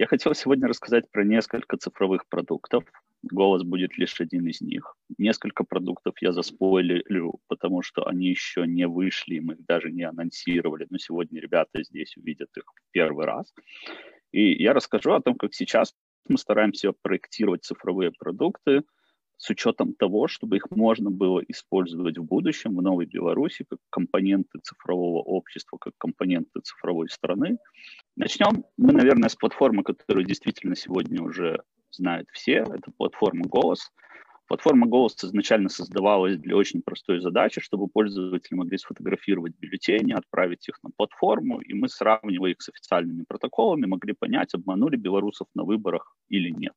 Я хотел сегодня рассказать про несколько цифровых продуктов. Голос будет лишь один из них. Несколько продуктов я заспойлерю, потому что они еще не вышли, мы их даже не анонсировали, но сегодня ребята здесь увидят их первый раз. И я расскажу о том, как сейчас мы стараемся проектировать цифровые продукты – с учетом того, чтобы их можно было использовать в будущем в Новой Беларуси как компоненты цифрового общества, как компоненты цифровой страны. Начнем мы, наверное, с платформы, которую действительно сегодня уже знают все. Это платформа «Голос». Платформа «Голос» изначально создавалась для очень простой задачи, чтобы пользователи могли сфотографировать бюллетени, отправить их на платформу, и мы, сравнивая их с официальными протоколами, могли понять, обманули белорусов на выборах или нет.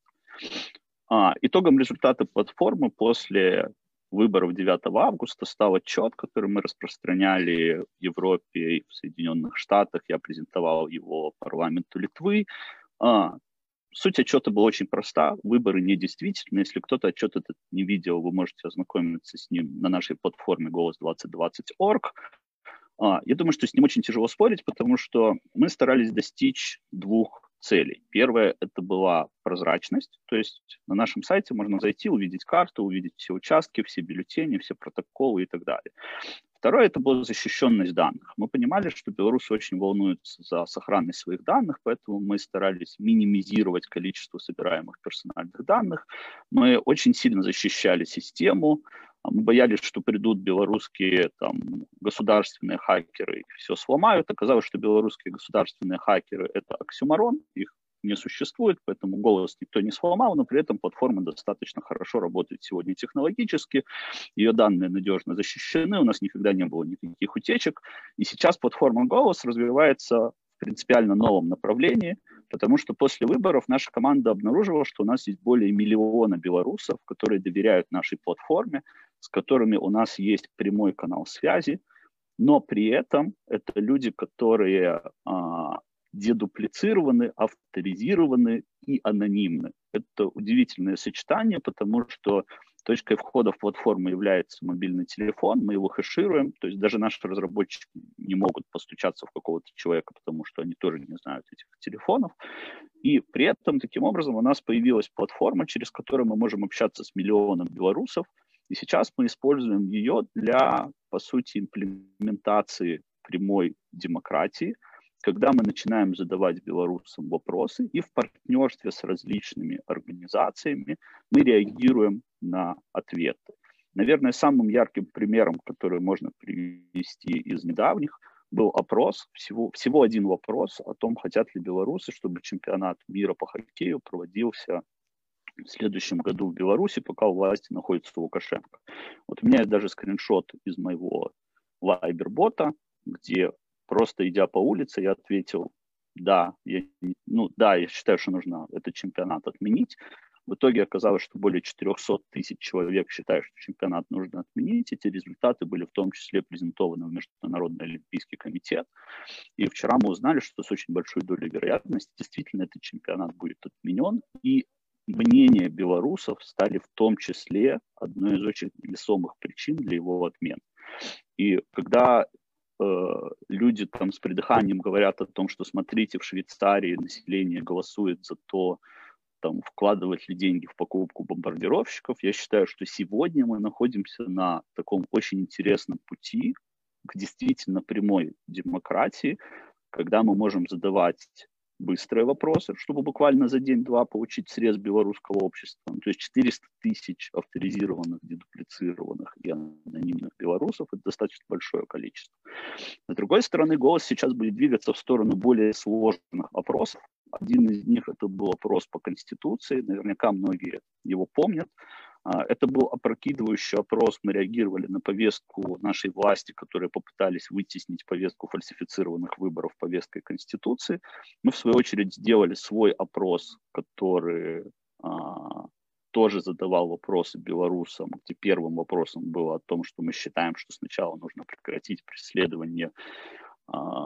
А, итогом результата платформы после выборов 9 августа стал отчет, который мы распространяли в Европе и в Соединенных Штатах. Я презентовал его парламенту Литвы. А, суть отчета была очень проста. Выборы недействительны. Если кто-то отчет этот не видел, вы можете ознакомиться с ним на нашей платформе голос2020.org. А, я думаю, что с ним очень тяжело спорить, потому что мы старались достичь двух целей. Первое – это была прозрачность, то есть на нашем сайте можно зайти, увидеть карту, увидеть все участки, все бюллетени, все протоколы и так далее. Второе – это была защищенность данных. Мы понимали, что белорусы очень волнуются за сохранность своих данных, поэтому мы старались минимизировать количество собираемых персональных данных. Мы очень сильно защищали систему, мы боялись, что придут белорусские там, государственные хакеры и все сломают. Оказалось, что белорусские государственные хакеры – это оксюмарон, их не существует, поэтому голос никто не сломал, но при этом платформа достаточно хорошо работает сегодня технологически, ее данные надежно защищены, у нас никогда не было никаких утечек, и сейчас платформа голос развивается принципиально новом направлении, потому что после выборов наша команда обнаружила, что у нас есть более миллиона белорусов, которые доверяют нашей платформе, с которыми у нас есть прямой канал связи, но при этом это люди, которые а, дедуплицированы, авторизированы и анонимны. Это удивительное сочетание, потому что точкой входа в платформу является мобильный телефон, мы его хэшируем, то есть даже наши разработчики не могут постучаться в какого-то человека, потому что они тоже не знают этих телефонов. И при этом, таким образом, у нас появилась платформа, через которую мы можем общаться с миллионом белорусов, и сейчас мы используем ее для, по сути, имплементации прямой демократии, когда мы начинаем задавать белорусам вопросы, и в партнерстве с различными организациями мы реагируем на ответы. Наверное, самым ярким примером, который можно привести из недавних, был опрос, всего, всего один вопрос о том, хотят ли белорусы, чтобы чемпионат мира по хоккею проводился в следующем году в Беларуси, пока у власти находится Лукашенко. Вот у меня есть даже скриншот из моего вайбер-бота, где просто идя по улице, я ответил, да, я, ну, да, я считаю, что нужно этот чемпионат отменить. В итоге оказалось, что более 400 тысяч человек считают, что чемпионат нужно отменить. Эти результаты были в том числе презентованы в Международный Олимпийский комитет. И вчера мы узнали, что с очень большой долей вероятности действительно этот чемпионат будет отменен. И мнения белорусов стали в том числе одной из очень весомых причин для его отмены. И когда э, люди там с придыханием говорят о том, что смотрите, в Швейцарии население голосует за то, там, вкладывать ли деньги в покупку бомбардировщиков, я считаю, что сегодня мы находимся на таком очень интересном пути к действительно прямой демократии, когда мы можем задавать быстрые вопросы, чтобы буквально за день-два получить срез белорусского общества. Ну, то есть 400 тысяч авторизированных, дедуплицированных и анонимных белорусов – это достаточно большое количество. С другой стороны, голос сейчас будет двигаться в сторону более сложных вопросов. Один из них – это был опрос по Конституции, наверняка многие его помнят. А, это был опрокидывающий опрос. Мы реагировали на повестку нашей власти, которые попытались вытеснить повестку фальсифицированных выборов повесткой Конституции. Мы, в свою очередь, сделали свой опрос, который а, тоже задавал вопросы белорусам, где первым вопросом было о том, что мы считаем, что сначала нужно прекратить преследование а,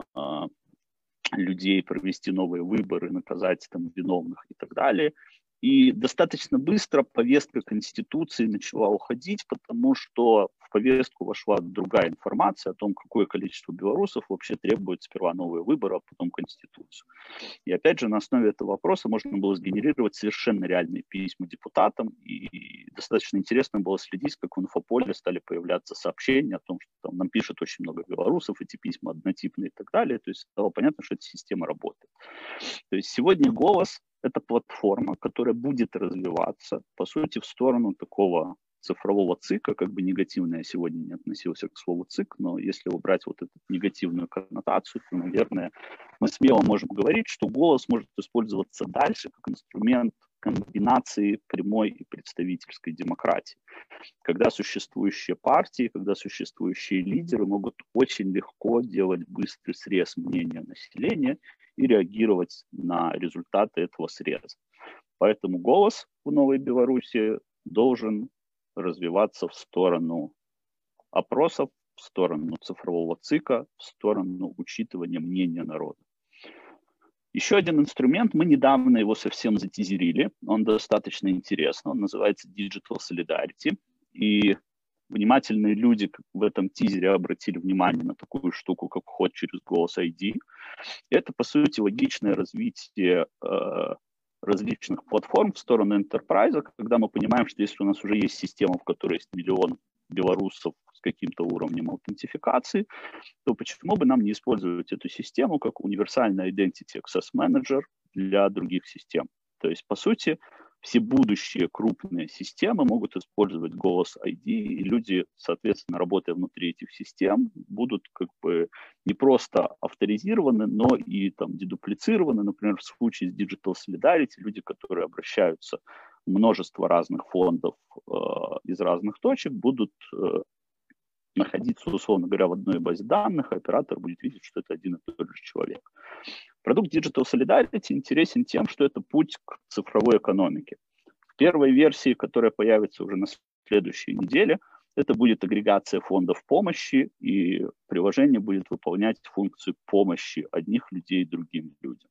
людей, провести новые выборы, наказать там виновных и так далее. И достаточно быстро повестка Конституции начала уходить, потому что в повестку вошла другая информация о том, какое количество белорусов вообще требует сперва новые выборы, а потом Конституцию. И опять же, на основе этого вопроса можно было сгенерировать совершенно реальные письма депутатам, и достаточно интересно было следить, как в инфополе стали появляться сообщения о том, что там нам пишет очень много белорусов, эти письма однотипные и так далее. То есть стало понятно, что эта система работает. То есть сегодня голос – это платформа, которая будет развиваться, по сути, в сторону такого цифрового ЦИКа, как бы негативно я сегодня не относился к слову ЦИК, но если убрать вот эту негативную коннотацию, то, наверное, мы смело можем говорить, что голос может использоваться дальше как инструмент комбинации прямой и представительской демократии. Когда существующие партии, когда существующие лидеры могут очень легко делать быстрый срез мнения населения и реагировать на результаты этого среза. Поэтому голос в Новой Беларуси должен развиваться в сторону опросов, в сторону цифрового ЦИКа, в сторону учитывания мнения народа. Еще один инструмент, мы недавно его совсем затизерили, он достаточно интересный, он называется Digital Solidarity. И внимательные люди в этом тизере обратили внимание на такую штуку, как вход через голос ID. Это, по сути, логичное развитие э, различных платформ в сторону enterprise, когда мы понимаем, что если у нас уже есть система, в которой есть миллион белорусов с каким-то уровнем аутентификации, то почему бы нам не использовать эту систему как универсальный Identity Access Manager для других систем? То есть, по сути, все будущие крупные системы могут использовать голос ID, и люди, соответственно, работая внутри этих систем, будут как бы не просто авторизированы, но и там дедуплицированы. Например, в случае с Digital Solidarity люди, которые обращаются в множество разных фондов э, из разных точек, будут э, находиться, условно говоря, в одной базе данных, а оператор будет видеть, что это один и тот же человек. Продукт Digital Solidarity интересен тем, что это путь к цифровой экономике. В первой версии, которая появится уже на следующей неделе, это будет агрегация фондов помощи, и приложение будет выполнять функцию помощи одних людей другим людям.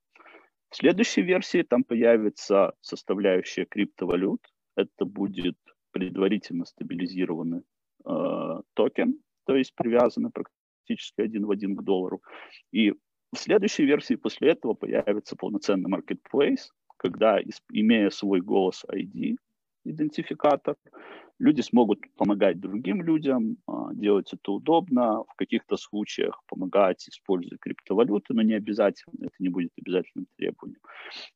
В следующей версии там появится составляющая криптовалют. Это будет предварительно стабилизированный э, токен, то есть привязанный практически один в один к доллару. И в следующей версии после этого появится полноценный marketplace, когда, имея свой голос ID, идентификатор, люди смогут помогать другим людям, а, делать это удобно, в каких-то случаях помогать, используя криптовалюты, но не обязательно, это не будет обязательным требованием.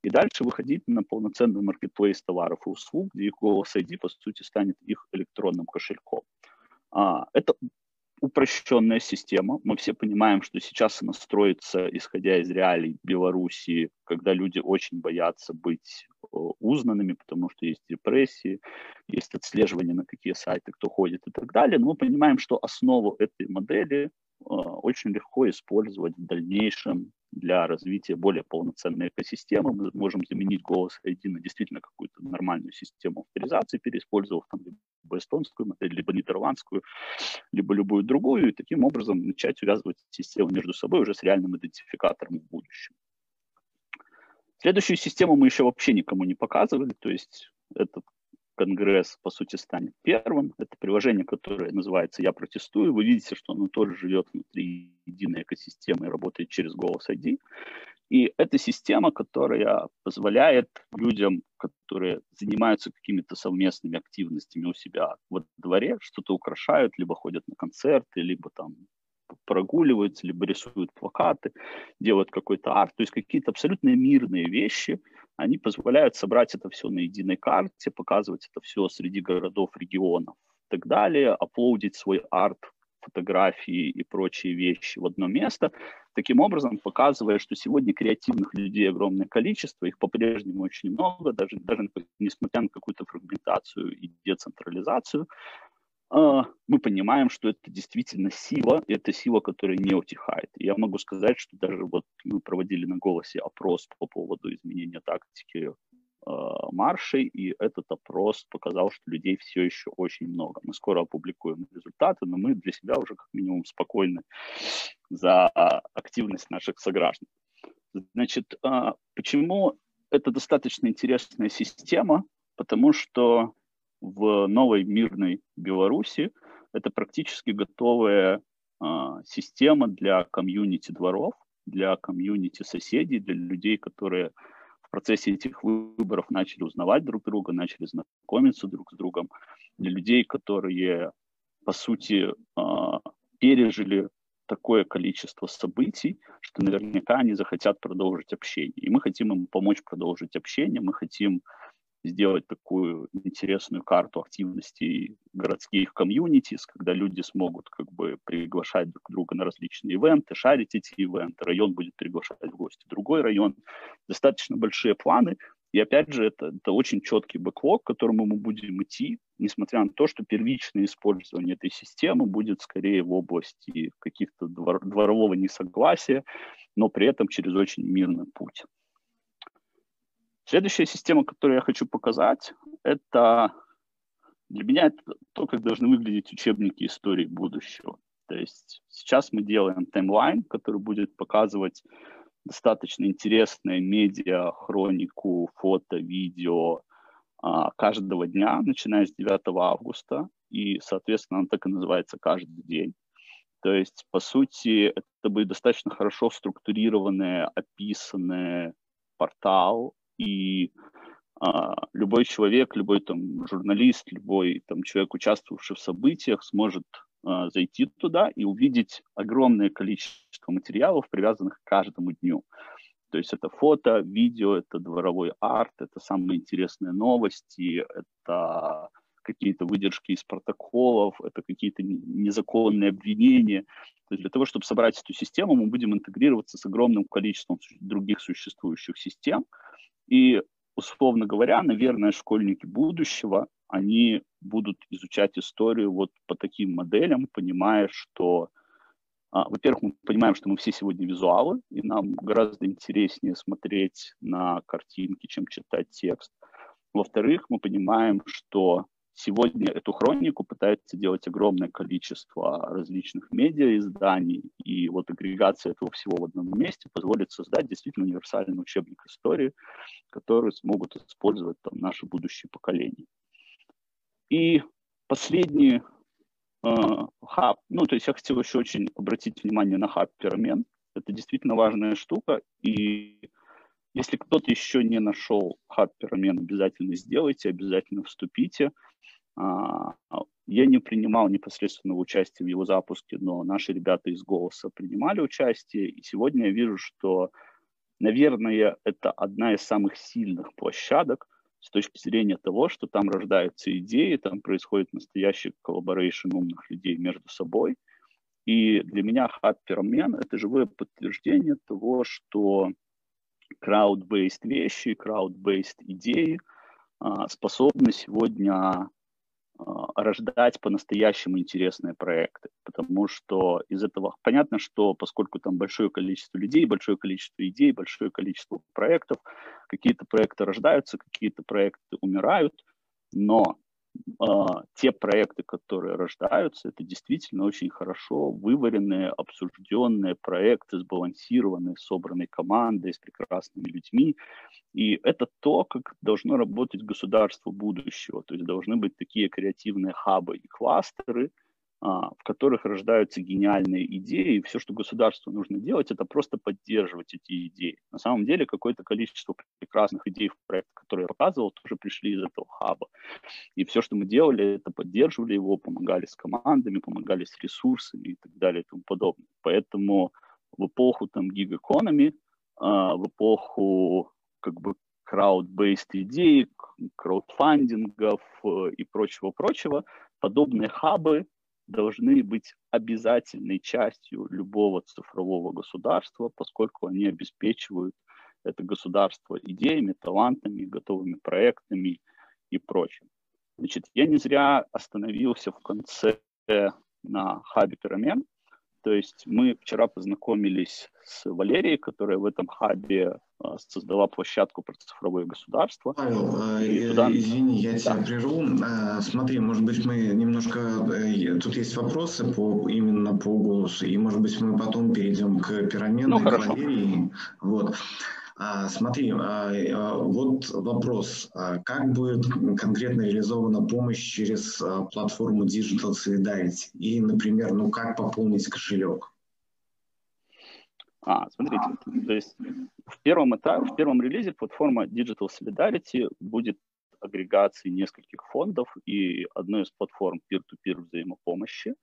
И дальше выходить на полноценный маркетплейс товаров и услуг, где их голос ID, по сути, станет их электронным кошельком. А, это упрощенная система. Мы все понимаем, что сейчас она строится, исходя из реалий Белоруссии, когда люди очень боятся быть э, узнанными, потому что есть депрессии, есть отслеживание, на какие сайты кто ходит и так далее. Но мы понимаем, что основу этой модели э, очень легко использовать в дальнейшем для развития более полноценной экосистемы. Мы можем заменить голос ID на действительно какую-то нормальную систему авторизации, переиспользовав там либо эстонскую модель, либо нидерландскую, либо любую другую, и таким образом начать связывать систему между собой уже с реальным идентификатором в будущем. Следующую систему мы еще вообще никому не показывали, то есть этот Конгресс, по сути, станет первым. Это приложение, которое называется «Я протестую». Вы видите, что оно тоже живет внутри единой экосистемы и работает через голос ID. И это система, которая позволяет людям, которые занимаются какими-то совместными активностями у себя во дворе, что-то украшают, либо ходят на концерты, либо там прогуливаются, либо рисуют плакаты, делают какой-то арт, то есть какие-то абсолютно мирные вещи, они позволяют собрать это все на единой карте, показывать это все среди городов, регионов и так далее, аплодить свой арт, фотографии и прочие вещи в одно место, таким образом показывая, что сегодня креативных людей огромное количество, их по-прежнему очень много, даже, даже несмотря на какую-то фрагментацию и децентрализацию, мы понимаем, что это действительно сила, и это сила, которая не утихает. И я могу сказать, что даже вот мы проводили на голосе опрос по поводу изменения тактики э, маршей, и этот опрос показал, что людей все еще очень много. Мы скоро опубликуем результаты, но мы для себя уже как минимум спокойны за активность наших сограждан. Значит, э, почему это достаточно интересная система? Потому что в новой мирной Беларуси это практически готовая а, система для комьюнити дворов, для комьюнити соседей, для людей, которые в процессе этих выборов начали узнавать друг друга, начали знакомиться друг с другом, для людей, которые, по сути, а, пережили такое количество событий, что наверняка они захотят продолжить общение. И мы хотим им помочь продолжить общение, мы хотим сделать такую интересную карту активностей городских комьюнитис, когда люди смогут как бы приглашать друг друга на различные ивенты, шарить эти ивенты, район будет приглашать в гости другой район. Достаточно большие планы, и опять же, это, это очень четкий бэклог, к которому мы будем идти, несмотря на то, что первичное использование этой системы будет скорее в области каких-то двор, дворового несогласия, но при этом через очень мирный путь. Следующая система, которую я хочу показать, это для меня это то, как должны выглядеть учебники истории будущего. То есть сейчас мы делаем таймлайн, который будет показывать достаточно интересное медиа, хронику, фото, видео а, каждого дня, начиная с 9 августа. И, соответственно, он так и называется каждый день. То есть, по сути, это будет достаточно хорошо структурированный, описанный портал, и а, любой человек, любой там журналист, любой там человек, участвовавший в событиях, сможет а, зайти туда и увидеть огромное количество материалов, привязанных к каждому дню. То есть это фото, видео, это дворовой арт, это самые интересные новости, это какие-то выдержки из протоколов, это какие-то незаконные обвинения. То есть для того, чтобы собрать эту систему, мы будем интегрироваться с огромным количеством других существующих систем. И, условно говоря, наверное, школьники будущего, они будут изучать историю вот по таким моделям, понимая, что, а, во-первых, мы понимаем, что мы все сегодня визуалы, и нам гораздо интереснее смотреть на картинки, чем читать текст. Во-вторых, мы понимаем, что Сегодня эту хронику пытается делать огромное количество различных медиа-изданий, и вот агрегация этого всего в одном месте позволит создать действительно универсальный учебник истории, который смогут использовать там, наши будущие поколения. И последний э, хаб, ну, то есть я хотел еще очень обратить внимание на хаб перемен. Это действительно важная штука, и если кто-то еще не нашел хаб обязательно сделайте, обязательно вступите. А, я не принимал непосредственного участия в его запуске, но наши ребята из «Голоса» принимали участие, и сегодня я вижу, что, наверное, это одна из самых сильных площадок с точки зрения того, что там рождаются идеи, там происходит настоящий collaboration умных людей между собой. И для меня Хаппермен — это живое подтверждение того, что crowd-based вещи, crowd-based идеи а, способны сегодня а, рождать по-настоящему интересные проекты, потому что из этого понятно, что поскольку там большое количество людей, большое количество идей, большое количество проектов, какие-то проекты рождаются, какие-то проекты умирают, но те проекты, которые рождаются, это действительно очень хорошо вываренные, обсужденные проекты, сбалансированные, собранные командой, с прекрасными людьми. И это то, как должно работать государство будущего. То есть должны быть такие креативные хабы и кластеры, а, в которых рождаются гениальные идеи, и все, что государству нужно делать, это просто поддерживать эти идеи. На самом деле какое-то количество прекрасных идей в проект, которые я показывал, тоже пришли из этого хаба. И все, что мы делали, это поддерживали его, помогали с командами, помогали с ресурсами и так далее и тому подобное. Поэтому в эпоху там гиг-экономи, а, в эпоху как бы крауд-бейст идей, краудфандингов э, и прочего-прочего, подобные хабы должны быть обязательной частью любого цифрового государства, поскольку они обеспечивают это государство идеями, талантами, готовыми проектами и прочим. Значит, я не зря остановился в конце на хабе перемен, то есть мы вчера познакомились с Валерией, которая в этом хабе создала площадку про цифровое государство. Павел, а, туда... извини, я тебя да. прерву. А, смотри, может быть, мы немножко... Э, тут есть вопросы по, именно по голосу, и, может быть, мы потом перейдем к переменной ну, к Валерии. Вот. А, смотри, а, а, вот вопрос. Как будет конкретно реализована помощь через платформу Digital Solidarity? И, например, ну как пополнить кошелек? А, смотрите, то есть в первом этапе, в первом релизе платформа Digital Solidarity будет агрегацией нескольких фондов и одной из платформ peer-to-peer взаимопомощи.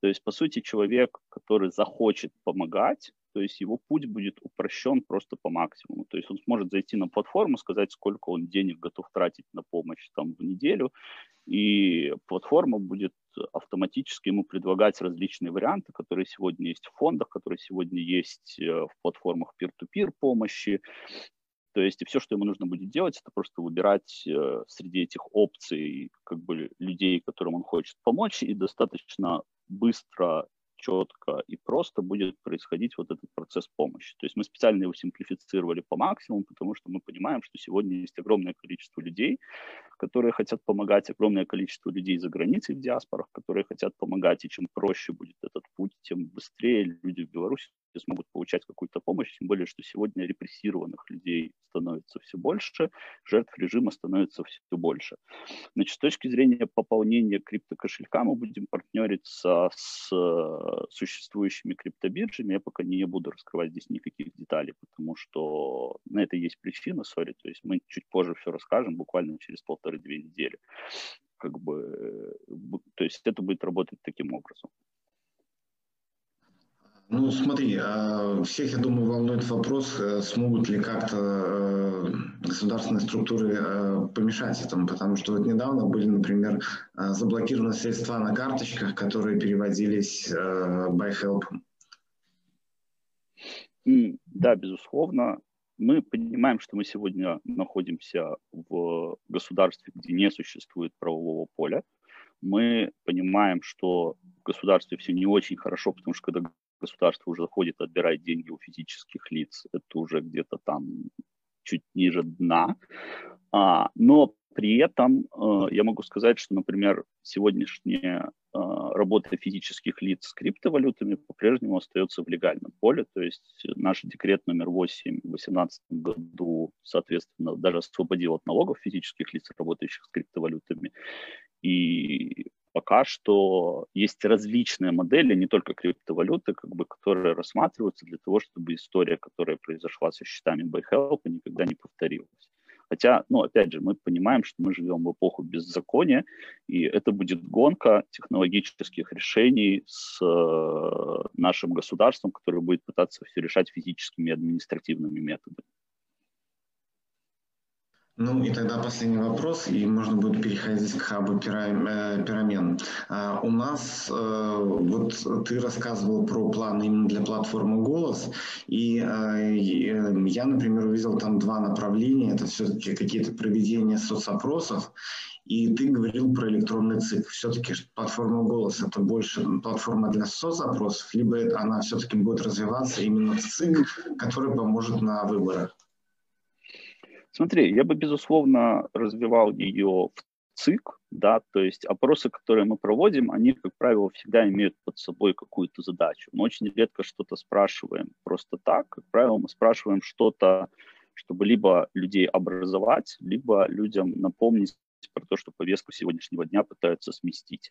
То есть, по сути, человек, который захочет помогать, то есть его путь будет упрощен просто по максимуму. То есть он сможет зайти на платформу, сказать, сколько он денег готов тратить на помощь там в неделю, и платформа будет автоматически ему предлагать различные варианты, которые сегодня есть в фондах, которые сегодня есть э, в платформах peer-to-peer помощи. То есть и все, что ему нужно будет делать, это просто выбирать э, среди этих опций как бы людей, которым он хочет помочь, и достаточно быстро четко и просто будет происходить вот этот процесс помощи. То есть мы специально его симплифицировали по максимуму, потому что мы понимаем, что сегодня есть огромное количество людей, которые хотят помогать, огромное количество людей за границей в диаспорах, которые хотят помогать, и чем проще будет этот путь, тем быстрее люди в Беларуси смогут получать какую-то помощь, тем более, что сегодня репрессированных людей становится все больше, жертв режима становится все больше. Значит, с точки зрения пополнения криптокошелька мы будем партнериться с э, существующими криптобиржами. Я пока не буду раскрывать здесь никаких деталей, потому что на это есть причина, сори, то есть мы чуть позже все расскажем, буквально через полторы-две недели. Как бы, э, то есть это будет работать таким образом. Ну, смотри, а всех, я думаю, волнует вопрос, э, смогут ли как-то э, государственные структуры э, помешать этому, потому что вот недавно были, например, заблокированы средства на карточках, которые переводились by help. Да, безусловно. Мы понимаем, что мы сегодня находимся в государстве, где не существует правового поля. Мы понимаем, что в государстве все не очень хорошо, потому что когда государство уже ходит, отбирать деньги у физических лиц, это уже где-то там чуть ниже дна. А, но при этом э, я могу сказать, что, например, сегодняшняя э, работа физических лиц с криптовалютами по-прежнему остается в легальном поле. То есть наш декрет номер 8 в 2018 году, соответственно, даже освободил от налогов физических лиц, работающих с криптовалютами. И пока что есть различные модели, не только криптовалюты, как бы, которые рассматриваются для того, чтобы история, которая произошла со счетами BuyHelp, никогда не повторилась. Хотя, ну, опять же, мы понимаем, что мы живем в эпоху беззакония, и это будет гонка технологических решений с э, нашим государством, которое будет пытаться все решать физическими и административными методами. Ну и тогда последний вопрос, и можно будет переходить к хабу э, пирамен. А, у нас, э, вот ты рассказывал про план именно для платформы «Голос», и э, я, например, увидел там два направления. Это все-таки какие-то проведения соцопросов, и ты говорил про электронный ЦИК. Все-таки платформа «Голос» — это больше платформа для соцопросов, либо она все-таки будет развиваться именно в ЦИК, который поможет на выборах? Смотри, я бы, безусловно, развивал ее в ЦИК, да, то есть опросы, которые мы проводим, они, как правило, всегда имеют под собой какую-то задачу. Мы очень редко что-то спрашиваем просто так. Как правило, мы спрашиваем что-то, чтобы либо людей образовать, либо людям напомнить про то, что повестку сегодняшнего дня пытаются сместить.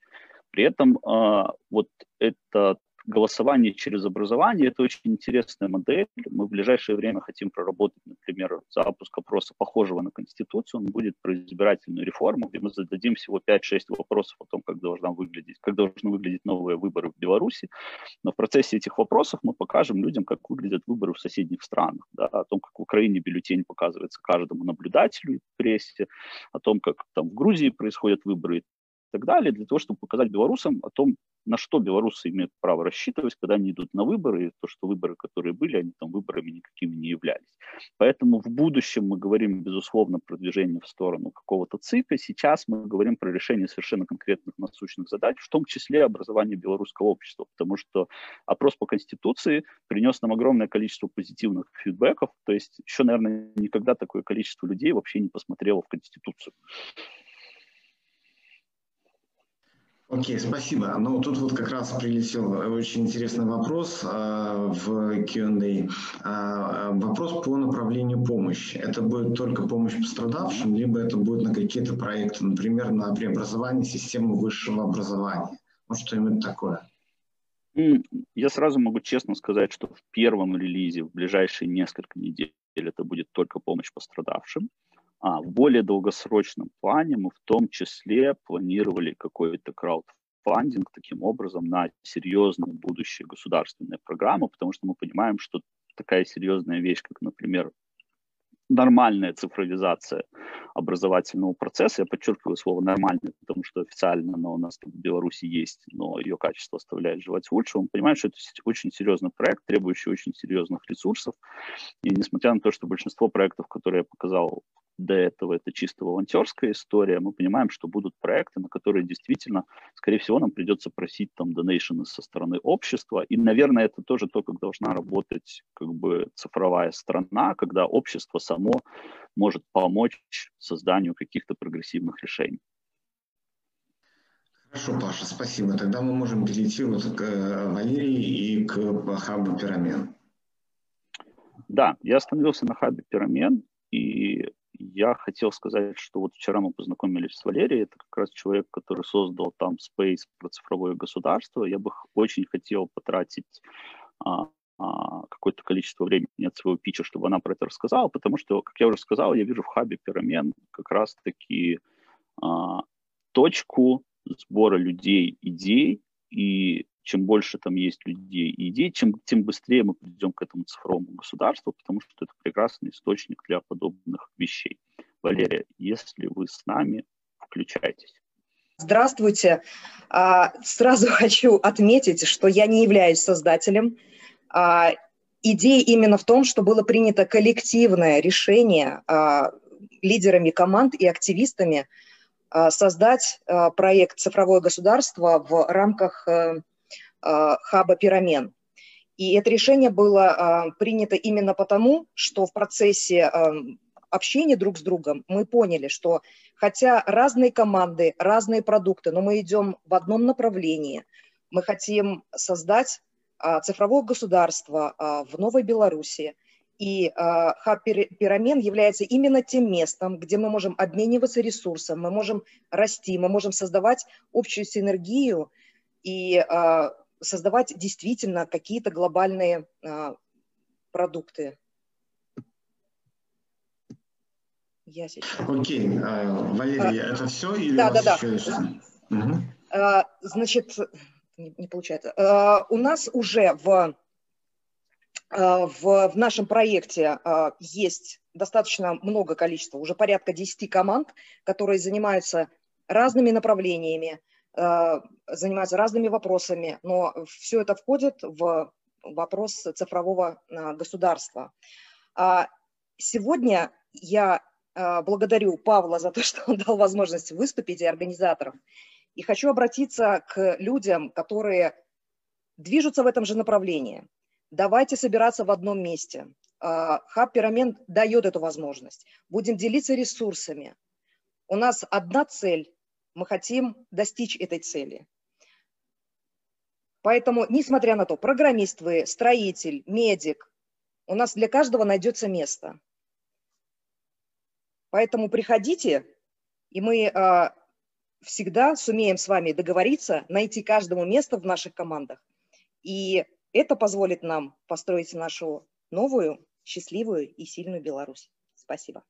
При этом э, вот этот голосование через образование – это очень интересная модель. Мы в ближайшее время хотим проработать, например, запуск опроса, похожего на Конституцию. Он будет про избирательную реформу, где мы зададим всего 5-6 вопросов о том, как, должна выглядеть, как должны выглядеть новые выборы в Беларуси. Но в процессе этих вопросов мы покажем людям, как выглядят выборы в соседних странах, да, о том, как в Украине бюллетень показывается каждому наблюдателю в прессе, о том, как там в Грузии происходят выборы и так далее, для того, чтобы показать белорусам о том, на что белорусы имеют право рассчитывать, когда они идут на выборы, и то, что выборы, которые были, они там выборами никакими не являлись. Поэтому в будущем мы говорим, безусловно, про движение в сторону какого-то ЦИКа. Сейчас мы говорим про решение совершенно конкретных насущных задач, в том числе образование белорусского общества, потому что опрос по Конституции принес нам огромное количество позитивных фидбэков, то есть еще, наверное, никогда такое количество людей вообще не посмотрело в Конституцию. Окей, okay, спасибо. Ну, тут вот как раз прилетел очень интересный вопрос э, в Q&A. Э, вопрос по направлению помощи. Это будет только помощь пострадавшим, либо это будет на какие-то проекты, например, на преобразование системы высшего образования? Ну, что-нибудь такое. Я сразу могу честно сказать, что в первом релизе в ближайшие несколько недель это будет только помощь пострадавшим. А в более долгосрочном плане мы в том числе планировали какой-то краудфандинг таким образом на серьезные будущие государственные программы, потому что мы понимаем, что такая серьезная вещь, как, например, нормальная цифровизация образовательного процесса. Я подчеркиваю слово «нормальный», потому что официально она у нас в Беларуси есть, но ее качество оставляет желать лучшего. Мы понимаем, что это очень серьезный проект, требующий очень серьезных ресурсов. И несмотря на то, что большинство проектов, которые я показал до этого это чисто волонтерская история, мы понимаем, что будут проекты, на которые действительно, скорее всего, нам придется просить там донейшены со стороны общества. И, наверное, это тоже то, как должна работать как бы цифровая страна, когда общество само может помочь созданию каких-то прогрессивных решений. Хорошо, Паша, спасибо. Тогда мы можем перейти вот к э, Валерии и к хабу Пирамен. Да, я остановился на хабе Пирамен, и я хотел сказать, что вот вчера мы познакомились с Валерией, это как раз человек, который создал там Space про цифровое государство. Я бы очень хотел потратить а, а, какое-то количество времени от своего питча, чтобы она про это рассказала, потому что, как я уже сказал, я вижу в хабе перемен как раз-таки а, точку сбора людей, идей, и чем больше там есть людей и идей, чем, тем быстрее мы придем к этому цифровому государству, потому что это прекрасный источник для подобных вещей. Валерия, если вы с нами, включайтесь. Здравствуйте. А, сразу хочу отметить, что я не являюсь создателем. А, идея именно в том, что было принято коллективное решение а, лидерами команд и активистами создать проект «Цифровое государство» в рамках э, хаба Пирамен. И это решение было э, принято именно потому, что в процессе э, общения друг с другом мы поняли, что хотя разные команды, разные продукты, но мы идем в одном направлении, мы хотим создать цифровое государство в Новой Беларуси, и хаб Пирамен является именно тем местом, где мы можем обмениваться ресурсом, мы можем расти, мы можем создавать общую синергию. И создавать действительно какие-то глобальные а, продукты. Я сейчас. Окей, а, Валерия, а, это все или да, да, да. Угу. А, значит, не, не получается. А, у нас уже в, а, в, в нашем проекте а, есть достаточно много количества, уже порядка 10 команд, которые занимаются разными направлениями, занимаются разными вопросами, но все это входит в вопрос цифрового э, государства. А сегодня я э, благодарю Павла за то, что он дал возможность выступить и организаторов. И хочу обратиться к людям, которые движутся в этом же направлении. Давайте собираться в одном месте. Хаб Пирамент дает эту возможность. Будем делиться ресурсами. У нас одна цель мы хотим достичь этой цели. Поэтому, несмотря на то, программист вы, строитель, медик, у нас для каждого найдется место. Поэтому приходите, и мы э, всегда сумеем с вами договориться, найти каждому место в наших командах. И это позволит нам построить нашу новую, счастливую и сильную Беларусь. Спасибо.